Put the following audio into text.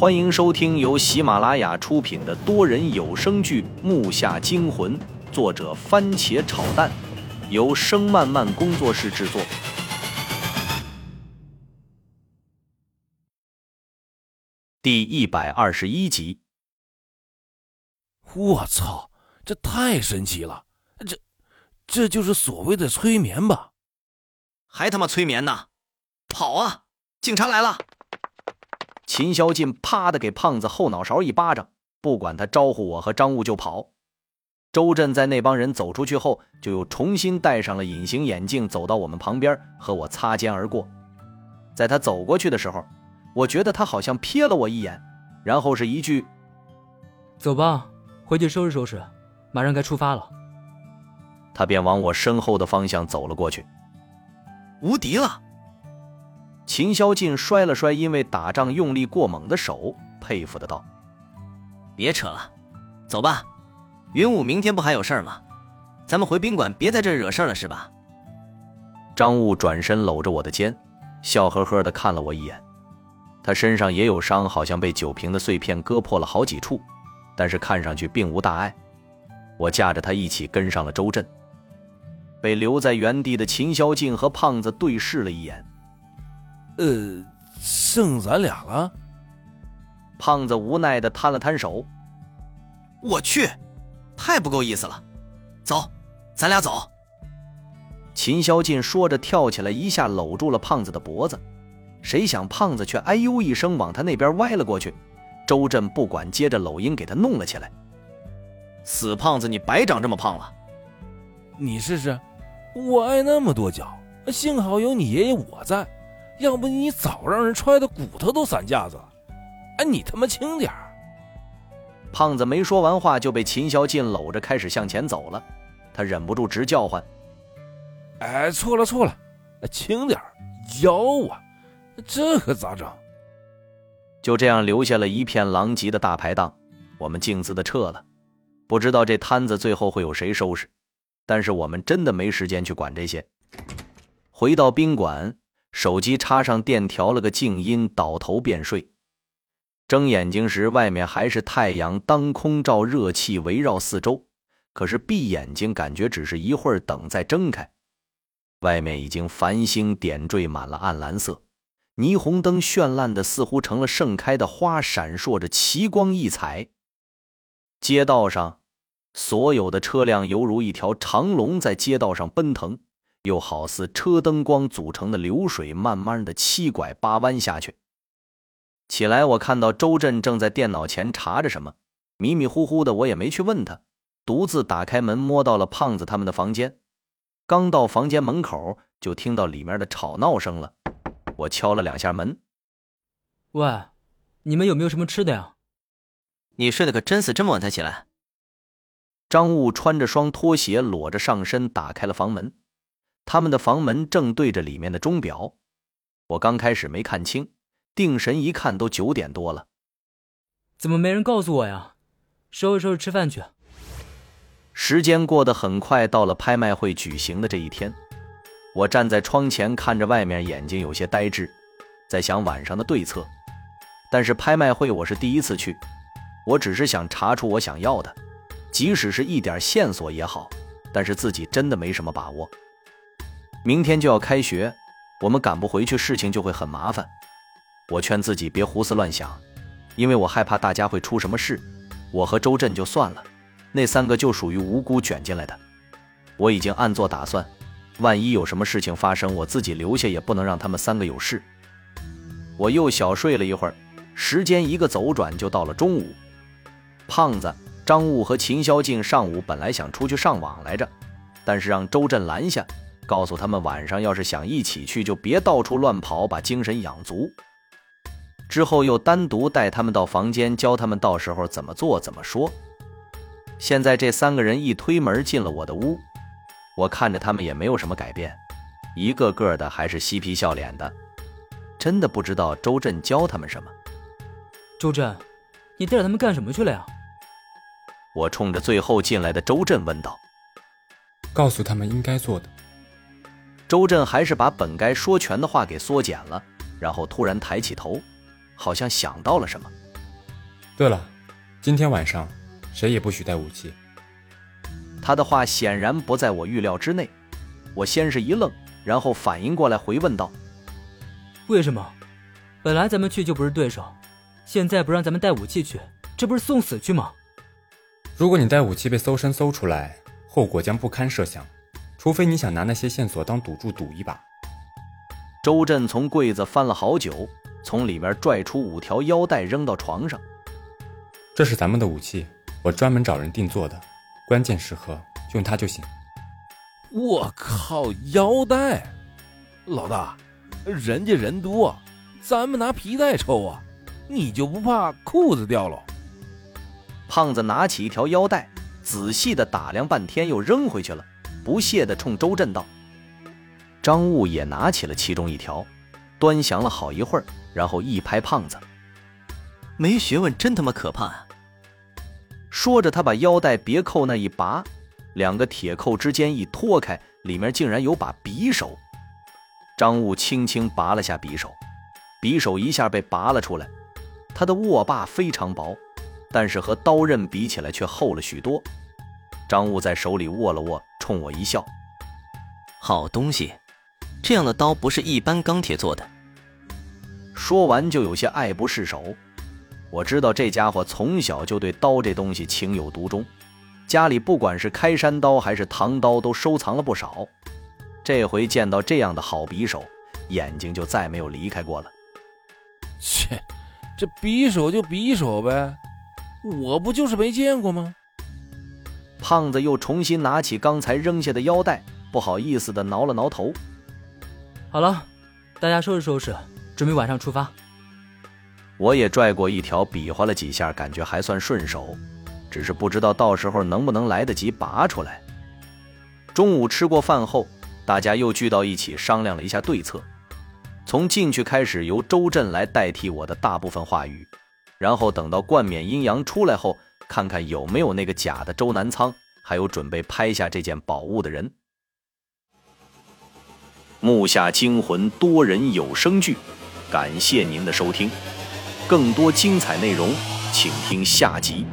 欢迎收听由喜马拉雅出品的多人有声剧《木下惊魂》，作者番茄炒蛋，由声漫漫工作室制作。第一百二十一集。我操，这太神奇了！这，这就是所谓的催眠吧？还他妈催眠呢！跑啊！警察来了！秦霄进啪的给胖子后脑勺一巴掌，不管他招呼我和张悟就跑。周震在那帮人走出去后，就又重新戴上了隐形眼镜，走到我们旁边和我擦肩而过。在他走过去的时候，我觉得他好像瞥了我一眼，然后是一句：“走吧，回去收拾收拾，马上该出发了。”他便往我身后的方向走了过去。无敌了！秦霄晋摔了摔因为打仗用力过猛的手，佩服的道：“别扯了，走吧。云武明天不还有事吗？咱们回宾馆，别在这惹事了，是吧？”张悟转身搂着我的肩，笑呵呵的看了我一眼。他身上也有伤，好像被酒瓶的碎片割破了好几处，但是看上去并无大碍。我架着他一起跟上了周震。被留在原地的秦霄静和胖子对视了一眼。呃，剩咱俩了。胖子无奈的摊了摊手。我去，太不够意思了。走，咱俩走。秦霄晋说着跳起来，一下搂住了胖子的脖子。谁想胖子却哎呦一声往他那边歪了过去。周震不管，接着搂阴给他弄了起来。死胖子，你白长这么胖了。你试试。我挨那么多脚，幸好有你爷爷我在，要不你早让人踹的骨头都散架子了。哎，你他妈轻点儿！胖子没说完话就被秦霄晋搂着开始向前走了，他忍不住直叫唤：“哎，错了错了，轻点儿，腰啊，这可咋整？”就这样留下了一片狼藉的大排档，我们径自的撤了，不知道这摊子最后会有谁收拾。但是我们真的没时间去管这些。回到宾馆，手机插上电，调了个静音，倒头便睡。睁眼睛时，外面还是太阳当空照，热气围绕四周。可是闭眼睛，感觉只是一会儿，等再睁开，外面已经繁星点缀满了暗蓝色，霓虹灯绚烂的似乎成了盛开的花，闪烁着奇光异彩。街道上。所有的车辆犹如一条长龙在街道上奔腾，又好似车灯光组成的流水，慢慢的七拐八弯下去。起来，我看到周震正在电脑前查着什么，迷迷糊糊的，我也没去问他，独自打开门，摸到了胖子他们的房间。刚到房间门口，就听到里面的吵闹声了。我敲了两下门：“喂，你们有没有什么吃的呀？”你睡得可真死，这么晚才起来。张悟穿着双拖鞋，裸着上身，打开了房门。他们的房门正对着里面的钟表。我刚开始没看清，定神一看，都九点多了。怎么没人告诉我呀？收拾收拾，吃饭去。时间过得很快，到了拍卖会举行的这一天。我站在窗前看着外面，眼睛有些呆滞，在想晚上的对策。但是拍卖会我是第一次去，我只是想查出我想要的。即使是一点线索也好，但是自己真的没什么把握。明天就要开学，我们赶不回去，事情就会很麻烦。我劝自己别胡思乱想，因为我害怕大家会出什么事。我和周震就算了，那三个就属于无辜卷进来的。我已经暗做打算，万一有什么事情发生，我自己留下也不能让他们三个有事。我又小睡了一会儿，时间一个走转就到了中午。胖子。张悟和秦霄静上午本来想出去上网来着，但是让周震拦下，告诉他们晚上要是想一起去，就别到处乱跑，把精神养足。之后又单独带他们到房间，教他们到时候怎么做怎么说。现在这三个人一推门进了我的屋，我看着他们也没有什么改变，一个个的还是嬉皮笑脸的，真的不知道周震教他们什么。周震，你带着他们干什么去了呀？我冲着最后进来的周震问道：“告诉他们应该做的。”周震还是把本该说全的话给缩减了，然后突然抬起头，好像想到了什么，对了，今天晚上谁也不许带武器。他的话显然不在我预料之内，我先是一愣，然后反应过来回问道：“为什么？本来咱们去就不是对手，现在不让咱们带武器去，这不是送死去吗？”如果你带武器被搜身搜出来，后果将不堪设想。除非你想拿那些线索当赌注赌一把。周震从柜子翻了好久，从里面拽出五条腰带扔到床上。这是咱们的武器，我专门找人定做的，关键时刻用它就行。我靠，腰带！老大，人家人多，咱们拿皮带抽啊，你就不怕裤子掉了？胖子拿起一条腰带，仔细的打量半天，又扔回去了。不屑地冲周震道：“张悟也拿起了其中一条，端详了好一会儿，然后一拍胖子：‘没学问，真他妈可怕啊！’说着，他把腰带别扣那一拔，两个铁扣之间一脱开，里面竟然有把匕首。张悟轻轻拔了下匕首，匕首一下被拔了出来。他的握把非常薄，但是和刀刃比起来却厚了许多。张悟在手里握了握。冲我一笑，好东西，这样的刀不是一般钢铁做的。说完就有些爱不释手。我知道这家伙从小就对刀这东西情有独钟，家里不管是开山刀还是唐刀都收藏了不少。这回见到这样的好匕首，眼睛就再没有离开过了。切，这匕首就匕首呗，我不就是没见过吗？胖子又重新拿起刚才扔下的腰带，不好意思的挠了挠头。好了，大家收拾收拾，准备晚上出发。我也拽过一条，比划了几下，感觉还算顺手，只是不知道到时候能不能来得及拔出来。中午吃过饭后，大家又聚到一起商量了一下对策。从进去开始，由周震来代替我的大部分话语，然后等到冠冕阴阳出来后。看看有没有那个假的周南仓，还有准备拍下这件宝物的人。木下惊魂多人有声剧，感谢您的收听，更多精彩内容，请听下集。